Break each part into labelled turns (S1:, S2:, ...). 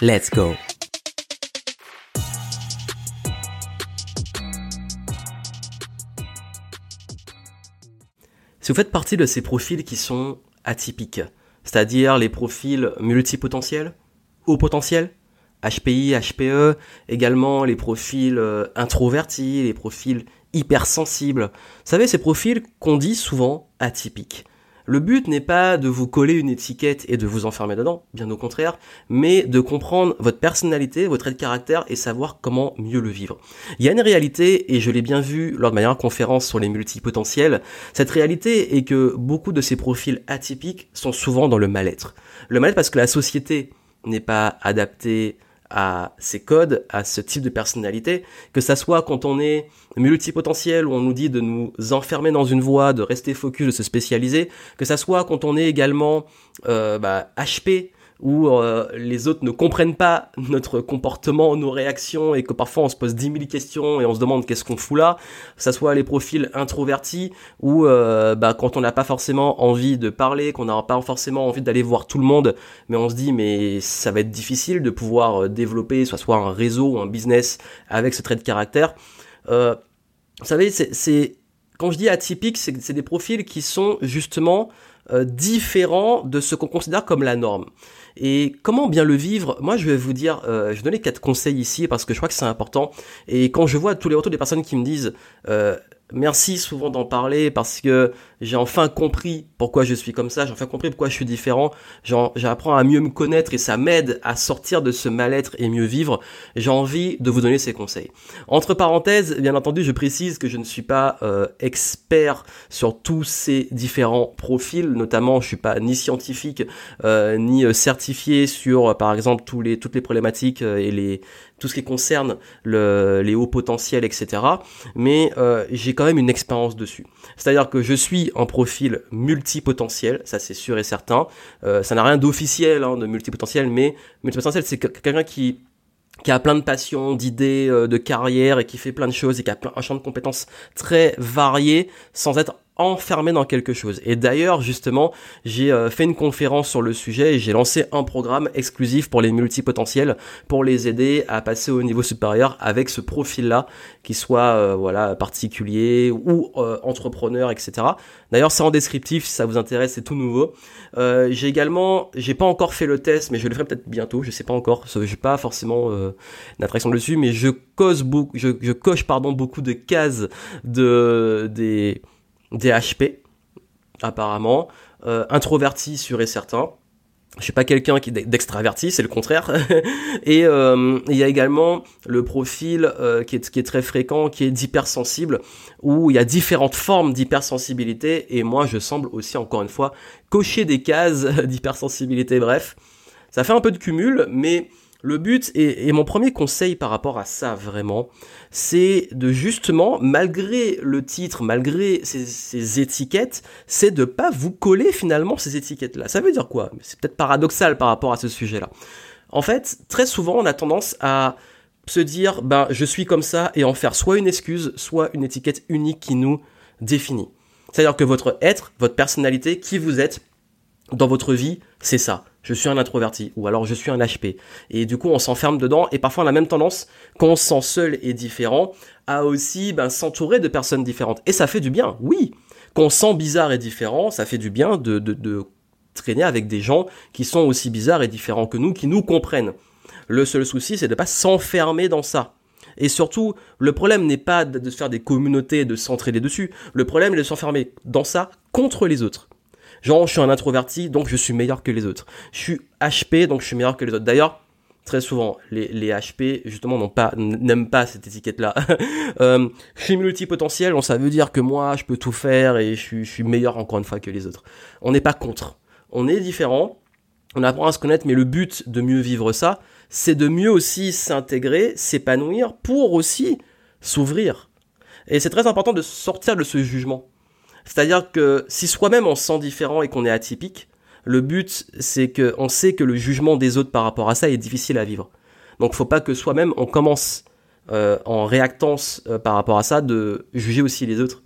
S1: Let's go Si vous faites partie de ces profils qui sont atypiques, c'est-à-dire les profils multipotentiels, haut potentiel, HPI, HPE, également les profils euh, introvertis, les profils hypersensibles. Vous savez, ces profils qu'on dit souvent atypiques. Le but n'est pas de vous coller une étiquette et de vous enfermer dedans, bien au contraire, mais de comprendre votre personnalité, votre trait de caractère et savoir comment mieux le vivre. Il y a une réalité, et je l'ai bien vu lors de ma dernière conférence sur les multipotentiels, cette réalité est que beaucoup de ces profils atypiques sont souvent dans le mal-être. Le mal-être parce que la société n'est pas adaptée à ces codes, à ce type de personnalité, que ça soit quand on est multipotentiel, où on nous dit de nous enfermer dans une voie, de rester focus, de se spécialiser, que ça soit quand on est également euh, bah, HP, où euh, les autres ne comprennent pas notre comportement, nos réactions, et que parfois on se pose 10 000 questions et on se demande qu'est-ce qu'on fout là, que ça soit les profils introvertis, ou euh, bah, quand on n'a pas forcément envie de parler, qu'on n'a pas forcément envie d'aller voir tout le monde, mais on se dit mais ça va être difficile de pouvoir euh, développer soit soit un réseau ou un business avec ce trait de caractère. Euh, vous savez, c'est quand je dis atypique, c'est des profils qui sont justement euh, différents de ce qu'on considère comme la norme. Et comment bien le vivre? Moi, je vais vous dire, euh, je vais donner quatre conseils ici parce que je crois que c'est important. Et quand je vois tous les retours des personnes qui me disent euh, merci souvent d'en parler parce que j'ai enfin compris pourquoi je suis comme ça, j'ai enfin compris pourquoi je suis différent, j'apprends à mieux me connaître et ça m'aide à sortir de ce mal-être et mieux vivre. J'ai envie de vous donner ces conseils. Entre parenthèses, bien entendu, je précise que je ne suis pas euh, expert sur tous ces différents profils, notamment je suis pas ni scientifique euh, ni euh, certifié sur par exemple tous les, toutes les problématiques et les, tout ce qui concerne le, les hauts potentiels, etc. Mais j'ai quand même une expérience dessus. C'est-à-dire que je suis un profil multipotentiel, ça c'est sûr et certain. Euh, ça n'a rien d'officiel hein, de multipotentiel, mais multipotentiel c'est quelqu'un qui qui a plein de passions, d'idées, euh, de carrière et qui fait plein de choses et qui a plein, un champ de compétences très varié sans être enfermé dans quelque chose. Et d'ailleurs, justement, j'ai euh, fait une conférence sur le sujet et j'ai lancé un programme exclusif pour les multipotentiels pour les aider à passer au niveau supérieur avec ce profil-là, qui soit euh, voilà particulier ou euh, entrepreneur, etc. D'ailleurs, c'est en descriptif si ça vous intéresse, c'est tout nouveau. j'ai également, j'ai pas encore fait le test, mais je le ferai peut-être bientôt, je sais pas encore. Je n'ai pas forcément d'attraction dessus, mais je cause beaucoup, je, je coche pardon beaucoup de cases de des DHP, apparemment, euh, introverti sûr et certain. Je suis pas quelqu'un qui d'extraverti, c'est le contraire. et euh, il y a également le profil euh, qui, est, qui est très fréquent, qui est d'hypersensible, où il y a différentes formes d'hypersensibilité. Et moi, je semble aussi, encore une fois, cocher des cases d'hypersensibilité. Bref, ça fait un peu de cumul, mais le but, et, mon premier conseil par rapport à ça vraiment, c'est de justement, malgré le titre, malgré ces, étiquettes, c'est de pas vous coller finalement ces étiquettes-là. Ça veut dire quoi? C'est peut-être paradoxal par rapport à ce sujet-là. En fait, très souvent, on a tendance à se dire, ben, je suis comme ça, et en faire soit une excuse, soit une étiquette unique qui nous définit. C'est-à-dire que votre être, votre personnalité, qui vous êtes, dans votre vie, c'est ça je suis un introverti ou alors je suis un HP. Et du coup, on s'enferme dedans et parfois on a la même tendance, quand on se sent seul et différent, à aussi ben, s'entourer de personnes différentes. Et ça fait du bien, oui. Quand on se sent bizarre et différent, ça fait du bien de, de, de traîner avec des gens qui sont aussi bizarres et différents que nous, qui nous comprennent. Le seul souci, c'est de ne pas s'enfermer dans ça. Et surtout, le problème n'est pas de faire des communautés et de s'entraider dessus. Le problème est de s'enfermer dans ça contre les autres. Genre, je suis un introverti, donc je suis meilleur que les autres. Je suis HP, donc je suis meilleur que les autres. D'ailleurs, très souvent, les, les HP, justement, n'ont pas, n'aiment pas cette étiquette-là. euh, je suis multipotentiel, donc ça veut dire que moi, je peux tout faire et je je suis meilleur encore une fois que les autres. On n'est pas contre. On est différent. on apprend à se connaître, mais le but de mieux vivre ça, c'est de mieux aussi s'intégrer, s'épanouir, pour aussi s'ouvrir. Et c'est très important de sortir de ce jugement. C'est-à-dire que si soi-même on se sent différent et qu'on est atypique, le but c'est qu'on sait que le jugement des autres par rapport à ça est difficile à vivre. Donc faut pas que soi-même on commence euh, en réactance euh, par rapport à ça de juger aussi les autres.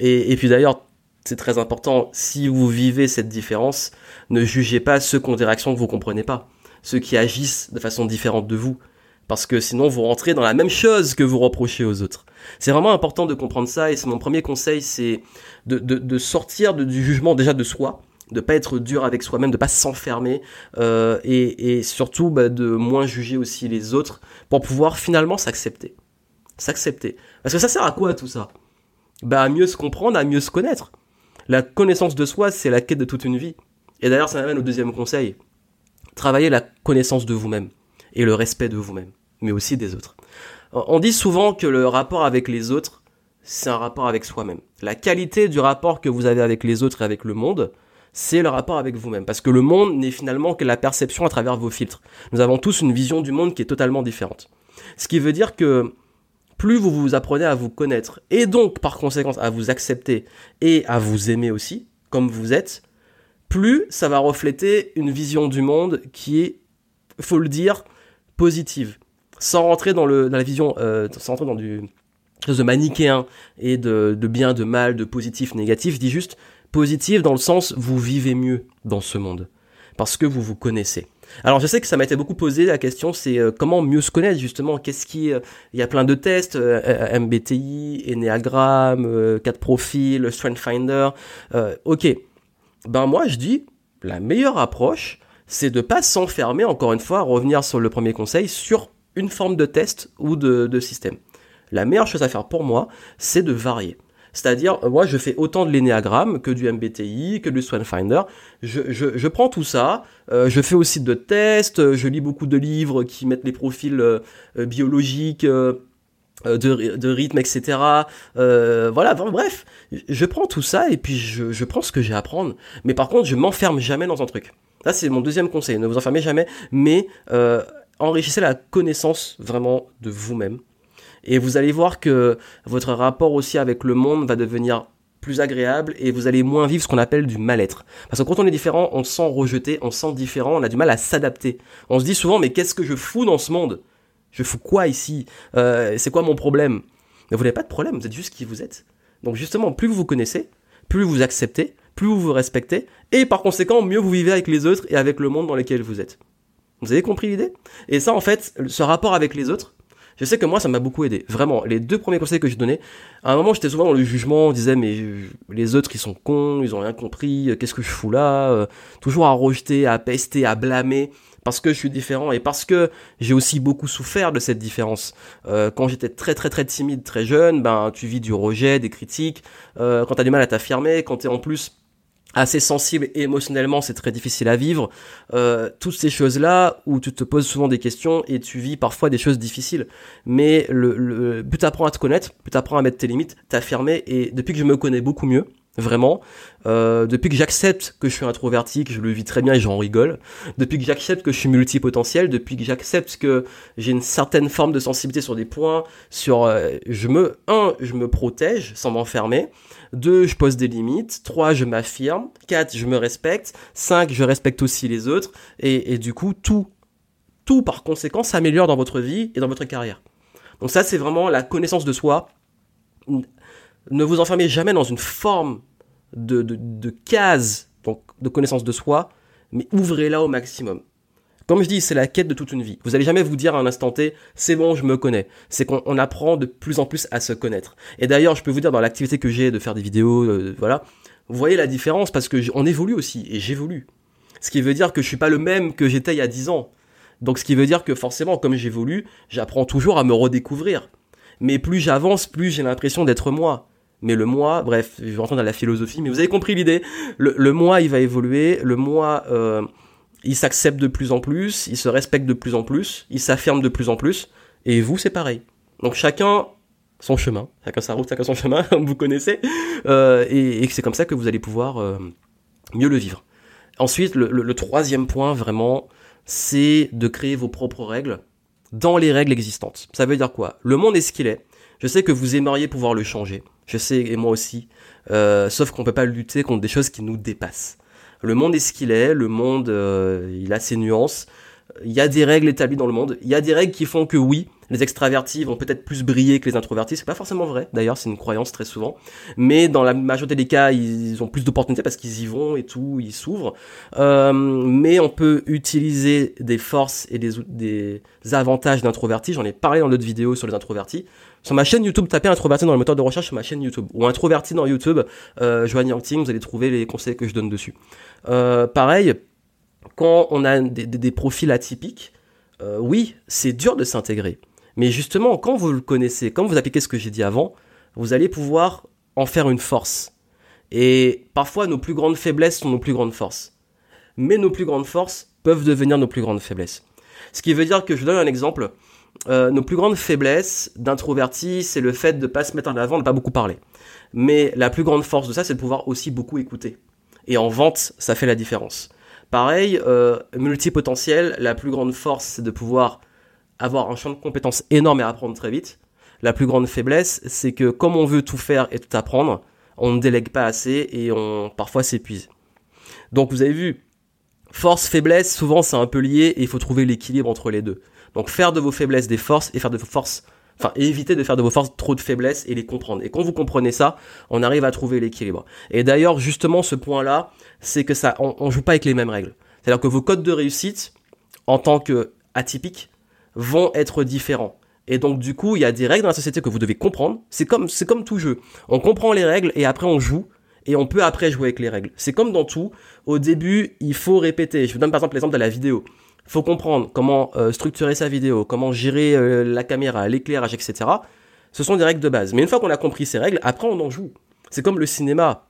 S1: Et, et puis d'ailleurs c'est très important, si vous vivez cette différence, ne jugez pas ceux qui ont des réactions que vous comprenez pas, ceux qui agissent de façon différente de vous, parce que sinon vous rentrez dans la même chose que vous reprochez aux autres. C'est vraiment important de comprendre ça, et c'est mon premier conseil, c'est de, sortir du jugement déjà de soi, de pas être dur avec soi-même, de pas s'enfermer, euh, et, et, surtout bah, de moins juger aussi les autres, pour pouvoir finalement s'accepter. S'accepter. Parce que ça sert à quoi tout ça? Bah à mieux se comprendre, à mieux se connaître. La connaissance de soi, c'est la quête de toute une vie. Et d'ailleurs, ça m'amène au deuxième conseil. Travaillez la connaissance de vous-même et le respect de vous-même, mais aussi des autres. On dit souvent que le rapport avec les autres, c'est un rapport avec soi-même. La qualité du rapport que vous avez avec les autres et avec le monde, c'est le rapport avec vous-même. Parce que le monde n'est finalement que la perception à travers vos filtres. Nous avons tous une vision du monde qui est totalement différente. Ce qui veut dire que plus vous vous apprenez à vous connaître et donc par conséquent à vous accepter et à vous aimer aussi, comme vous êtes, plus ça va refléter une vision du monde qui est, faut le dire, positive. Sans rentrer dans, la vision, euh, sans rentrer dans du chose de manichéen et de, bien, de mal, de positif, négatif, je dis juste positive dans le sens vous vivez mieux dans ce monde. Parce que vous vous connaissez. Alors je sais que ça m'a été beaucoup posé la question, c'est euh, comment mieux se connaître justement? Qu'est-ce qui, euh, il y a plein de tests, MBTI, Enneagram, 4 profils, Strength Finder. ok, ben moi je dis la meilleure approche, c'est de pas s'enfermer. Encore une fois, revenir sur le premier conseil sur une forme de test ou de, système. La meilleure chose à faire pour moi, c'est de varier. C'est-à-dire, moi, je fais autant de l'énéagramme que du MBTI, que du Finder. Je, je, prends tout ça, euh, je fais aussi de tests, je lis beaucoup de livres qui mettent les profils euh, biologiques. Euh, de, de, rythme, etc. Euh, voilà, bref, je prends tout ça et puis je, je prends ce que j'ai à apprendre. Mais par contre, je m'enferme jamais dans un truc. Ça, c'est mon deuxième conseil. Ne vous enfermez jamais, mais euh, enrichissez la connaissance vraiment de vous-même et vous allez voir que votre rapport aussi avec le monde va devenir plus agréable et vous allez moins vivre ce qu'on appelle du mal-être. Parce que quand on est différent, on se sent rejeté, on se sent différent, on a du mal à s'adapter. On se dit souvent, mais qu'est-ce que je fous dans ce monde? Je fous quoi ici? Euh, C'est quoi mon problème? Mais vous n'avez pas de problème, vous êtes juste qui vous êtes. Donc justement, plus vous vous connaissez, plus vous acceptez, plus vous vous respectez, et par conséquent, mieux vous vivez avec les autres et avec le monde dans lequel vous êtes. Vous avez compris l'idée? Et ça, en fait, ce rapport avec les autres, je sais que moi, ça m'a beaucoup aidé. Vraiment, les deux premiers conseils que je donnais, à un moment, j'étais souvent dans le jugement, on disait, mais les autres, ils sont cons, ils ont rien compris, euh, qu'est-ce que je fous là euh, Toujours à rejeter, à pester, à blâmer, parce que je suis différent et parce que j'ai aussi beaucoup souffert de cette différence. Euh, quand j'étais très très très timide, très jeune, ben tu vis du rejet, des critiques. Quand t'as du mal à t'affirmer, quand t'es en plus assez sensible émotionnellement, c'est très difficile à vivre. Euh, toutes ces choses-là où tu te poses souvent des questions et tu vis parfois des choses difficiles. Mais le, le plus t'apprends à te connaître, plus t'apprends à mettre tes limites, t'affirmer. Et depuis que je me connais beaucoup mieux, vraiment, euh, depuis que j'accepte que je suis introverti, que je le vis très bien et j'en rigole, depuis que j'accepte que je suis multipotentiel, depuis que j'accepte que j'ai une certaine forme de sensibilité sur des points, sur, euh, je me, un, je me protège sans m'enfermer. 2. Je pose des limites. 3. Je m'affirme. 4. Je me respecte. 5. Je respecte aussi les autres. Et, et du coup, tout, tout par conséquent s'améliore dans votre vie et dans votre carrière. Donc ça, c'est vraiment la connaissance de soi. Ne vous enfermez jamais dans une forme de, de, de case donc, de connaissance de soi, mais ouvrez-la au maximum. Comme je dis, c'est la quête de toute une vie. Vous allez jamais vous dire à un instant T, c'est bon, je me connais. C'est qu'on apprend de plus en plus à se connaître. Et d'ailleurs, je peux vous dire dans l'activité que j'ai de faire des vidéos, euh, voilà, vous voyez la différence parce que on évolue aussi et j'évolue. Ce qui veut dire que je suis pas le même que j'étais il y a 10 ans. Donc ce qui veut dire que forcément, comme j'évolue, j'apprends toujours à me redécouvrir. Mais plus j'avance, plus j'ai l'impression d'être moi. Mais le moi, bref, je vais rentrer dans la philosophie, mais vous avez compris l'idée. Le, le moi, il va évoluer. Le moi, euh, il s'accepte de plus en plus, il se respecte de plus en plus, il s'affirme de plus en plus, et vous, c'est pareil. Donc chacun son chemin, chacun sa route, chacun son chemin, vous connaissez, euh, et, c'est comme ça que vous allez pouvoir euh, mieux le vivre. Ensuite, le, troisième point, vraiment, c'est de créer vos propres règles dans les règles existantes. Ça veut dire quoi? Le monde est ce qu'il est. Je sais que vous aimeriez pouvoir le changer. Je sais, et moi aussi. Euh, sauf qu'on peut pas lutter contre des choses qui nous dépassent. Le monde est ce qu'il est. Le monde, euh, il a ses nuances. Il y a des règles établies dans le monde. Il y a des règles qui font que oui, les extravertis vont peut-être plus briller que les introvertis. C'est pas forcément vrai, d'ailleurs, c'est une croyance très souvent. Mais dans la majorité des cas, ils ont plus d'opportunités parce qu'ils y vont et tout, ils s'ouvrent. Euh, mais on peut utiliser des forces et des, des avantages d'introvertis. J'en ai parlé dans d'autres vidéos sur les introvertis. Sur ma chaîne YouTube, tapez introverti dans le moteur de recherche sur ma chaîne YouTube ou introverti dans YouTube, euh, Joanne Yangting, vous allez trouver les conseils que je donne dessus. Euh, pareil, quand on a des, des, des profils atypiques, euh, oui, c'est dur de s'intégrer. Mais justement, quand vous le connaissez, quand vous appliquez ce que j'ai dit avant, vous allez pouvoir en faire une force. Et parfois, nos plus grandes faiblesses sont nos plus grandes forces. Mais nos plus grandes forces peuvent devenir nos plus grandes faiblesses. Ce qui veut dire que je donne un exemple. Euh, nos plus grandes faiblesses d'introvertis, c'est le fait de ne pas se mettre en avant, de ne pas beaucoup parler. Mais la plus grande force de ça, c'est de pouvoir aussi beaucoup écouter. Et en vente, ça fait la différence. Pareil, euh, multipotentiel, la plus grande force, c'est de pouvoir avoir un champ de compétences énorme et apprendre très vite. La plus grande faiblesse, c'est que comme on veut tout faire et tout apprendre, on ne délègue pas assez et on parfois s'épuise. Donc vous avez vu, force, faiblesse, souvent c'est un peu lié et il faut trouver l'équilibre entre les deux. Donc faire de vos faiblesses des forces et faire de vos forces, enfin éviter de faire de vos forces trop de faiblesses et les comprendre. Et quand vous comprenez ça, on arrive à trouver l'équilibre. Et d'ailleurs justement ce point-là, c'est que ça, on, on joue pas avec les mêmes règles. C'est-à-dire que vos codes de réussite, en tant que atypiques, vont être différents. Et donc du coup, il y a des règles dans la société que vous devez comprendre. C'est comme c'est comme tout jeu. On comprend les règles et après on joue et on peut après jouer avec les règles. C'est comme dans tout. Au début, il faut répéter. Je vous donne par exemple l'exemple de la vidéo. Faut comprendre comment euh, structurer sa vidéo, comment gérer euh, la caméra, l'éclairage, etc. Ce sont des règles de base. Mais une fois qu'on a compris ces règles, après on en joue. C'est comme le cinéma.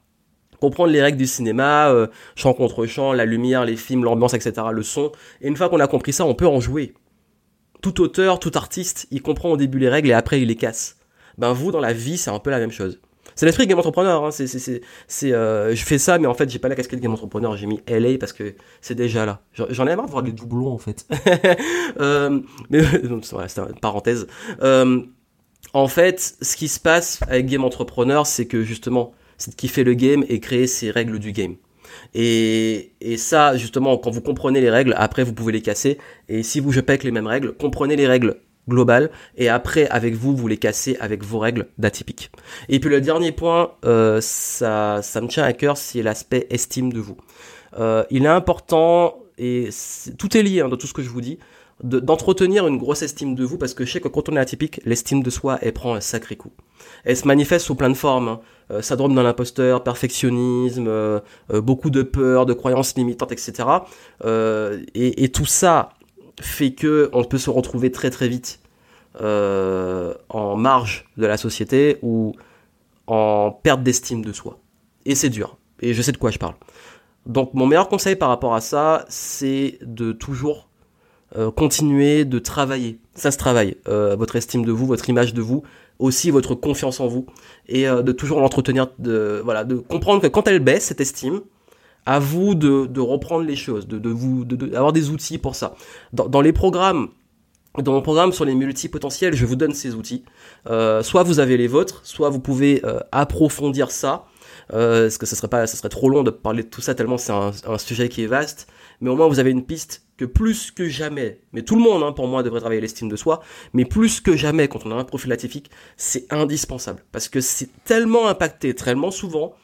S1: Comprendre les règles du cinéma, euh, champ contre champ, la lumière, les films, l'ambiance, etc., le son. Et une fois qu'on a compris ça, on peut en jouer tout auteur, tout artiste, il comprend au début les règles et après il les casse. Ben vous, dans la vie, c'est un peu la même chose. C'est l'esprit game entrepreneur. Hein. C'est, c'est, c'est, euh, je fais ça, mais en fait, j'ai pas la casquette game entrepreneur. J'ai mis LA parce que c'est déjà là. J'en ai marre de voir des doublons en fait. euh, mais c'est une parenthèse. Euh, en fait, ce qui se passe avec game entrepreneur, c'est que justement, c'est de kiffer le game et créer ses règles du game. Et, et ça, justement, quand vous comprenez les règles, après vous pouvez les casser. Et si vous je avec les mêmes règles, comprenez les règles globales et après avec vous vous les cassez avec vos règles d'atypique. Et puis le dernier point, euh, ça, ça me tient à cœur, c'est l'aspect estime de vous. Euh, il est important et tout est lié hein, dans tout ce que je vous dis d'entretenir une grosse estime de vous parce que je sais que quand on est atypique, l'estime de soi, elle prend un sacré coup. Elle se manifeste sous plein de formes. Hein. Euh, syndrome dans l'imposteur, perfectionnisme, euh, euh, beaucoup de peur, de croyances limitantes, etc. Et, et, tout ça fait que on peut se retrouver très très vite en marge de la société ou en perte d'estime de soi. Et c'est dur. Et je sais de quoi je parle. Donc mon meilleur conseil par rapport à ça, c'est de toujours euh, continuer de travailler. Ça se travaille. Euh, votre estime de vous, votre image de vous, aussi votre confiance en vous, et euh, de toujours l'entretenir. De voilà, de comprendre que quand elle baisse cette estime, à vous de, reprendre les choses, de, vous, des outils pour ça. Dans, les programmes dans mon programme sur les multipotentiels, je vous donne ces outils. Euh, soit vous avez les vôtres, soit vous pouvez approfondir ça. Euh, parce que ce serait pas, ce serait trop long de parler de tout ça tellement c'est un, sujet qui est vaste. Mais au moins vous avez une piste que plus que jamais, mais tout le monde hein, pour moi devrait travailler l'estime de soi, mais plus que jamais quand on a un profil atypique, c'est indispensable parce que c'est tellement impacté, tellement souvent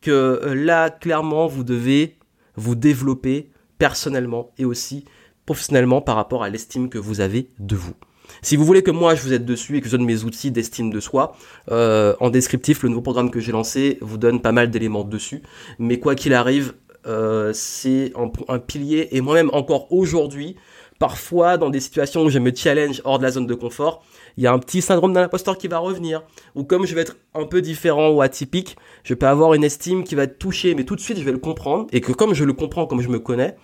S1: que euh, là clairement vous devez vous développer personnellement et aussi professionnellement par rapport à l'estime que vous avez de vous. Si vous voulez que moi je vous aide dessus et que je donne mes outils d'estime de soi, euh, en descriptif, le nouveau programme que j'ai lancé vous donne pas mal d'éléments dessus. Mais quoi qu'il arrive, euh, c'est un, pilier. Et moi-même, encore aujourd'hui, parfois dans des situations où je me challenge hors de la zone de confort, il y a un petit syndrome d'un imposteur qui va revenir. Ou comme je vais être un peu différent ou atypique, je peux avoir une estime qui va être touchée, mais tout de suite je vais le comprendre. Et que comme je le comprends, comme je me connais,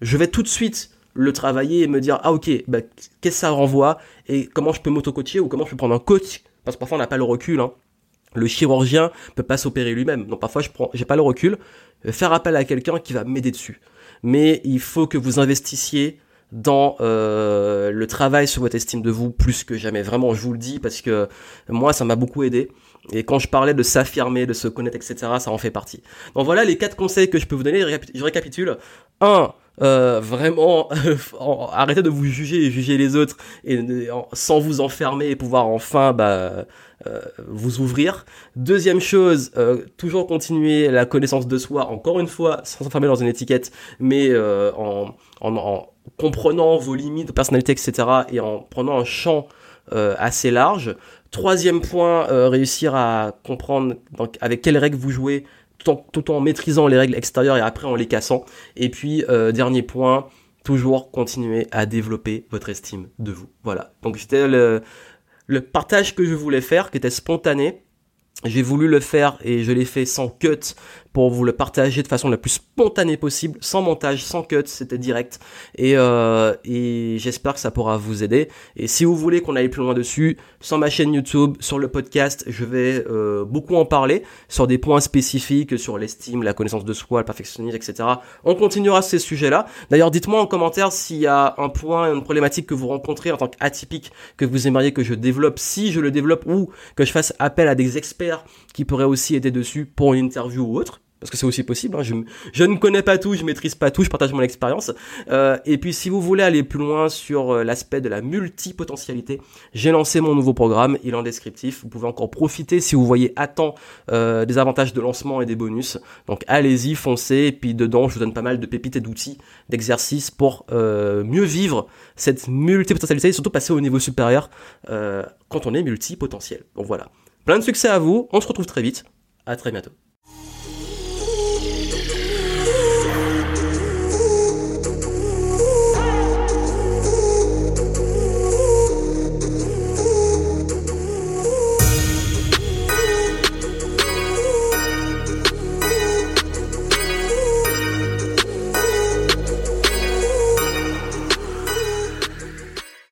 S1: je vais tout de suite le travailler et me dire, ah ok, bah, qu'est-ce que ça renvoie et comment je peux m'auto-coacher ou comment je peux prendre un coach, parce que parfois on n'a pas le recul, hein, Le chirurgien peut pas s'opérer lui-même. Donc parfois je prends, j'ai pas le recul, faire appel à quelqu'un qui va m'aider dessus. Mais il faut que vous investissiez dans euh, le travail sur votre estime de vous plus que jamais. Vraiment, je vous le dis parce que moi, ça m'a beaucoup aidé. Et quand je parlais de s'affirmer, de se connaître, etc., ça en fait partie. Donc voilà les quatre conseils que je peux vous donner. Je récapitule. 1. Euh, vraiment, arrêtez de vous juger et juger les autres et sans vous enfermer et pouvoir enfin bah, euh, vous ouvrir. Deuxième chose, euh, toujours continuer la connaissance de soi, encore une fois, sans s'enfermer dans une étiquette, mais euh, en, en, en, comprenant vos limites de personnalité, etc., et en prenant un champ assez large. Troisième point, réussir à comprendre avec quelles règles vous jouez, tout en, maîtrisant les règles extérieures et après en les cassant. Et puis, dernier point, toujours continuer à développer votre estime de vous. Voilà. Donc c'était le, le partage que je voulais faire, qui était spontané. J'ai voulu le faire et je l'ai fait sans cut pour vous le partager de façon la plus spontanée possible, sans montage, sans cut, c'était direct. Et, euh, et j'espère que ça pourra vous aider. Et si vous voulez qu'on aille plus loin dessus, sur ma chaîne YouTube, sur le podcast, je vais euh, beaucoup en parler, sur des points spécifiques, sur l'estime, la connaissance de soi, le perfectionnisme, etc. On continuera ces sujets-là. D'ailleurs, dites-moi en commentaire s'il y a un point, une problématique que vous rencontrez en tant qu'atypique, que vous aimeriez que je développe, si je le développe, ou que je fasse appel à des experts qui pourraient aussi aider dessus pour une interview ou autre parce que c'est aussi possible. Hein. Je, ne connais pas tout, je maîtrise pas tout, je partage mon expérience. Euh, et puis, si vous voulez aller plus loin sur euh, l'aspect de la multipotentialité, j'ai lancé mon nouveau programme, il est en descriptif. Vous pouvez encore profiter si vous voyez à temps euh, des avantages de lancement et des bonus. Donc, allez-y, foncez. Et puis, dedans, je vous donne pas mal de pépites et d'outils, d'exercices pour mieux vivre cette multipotentialité et surtout passer au niveau supérieur quand on est multipotentiel. Donc voilà. Plein de succès à vous. On se retrouve très vite. À très bientôt.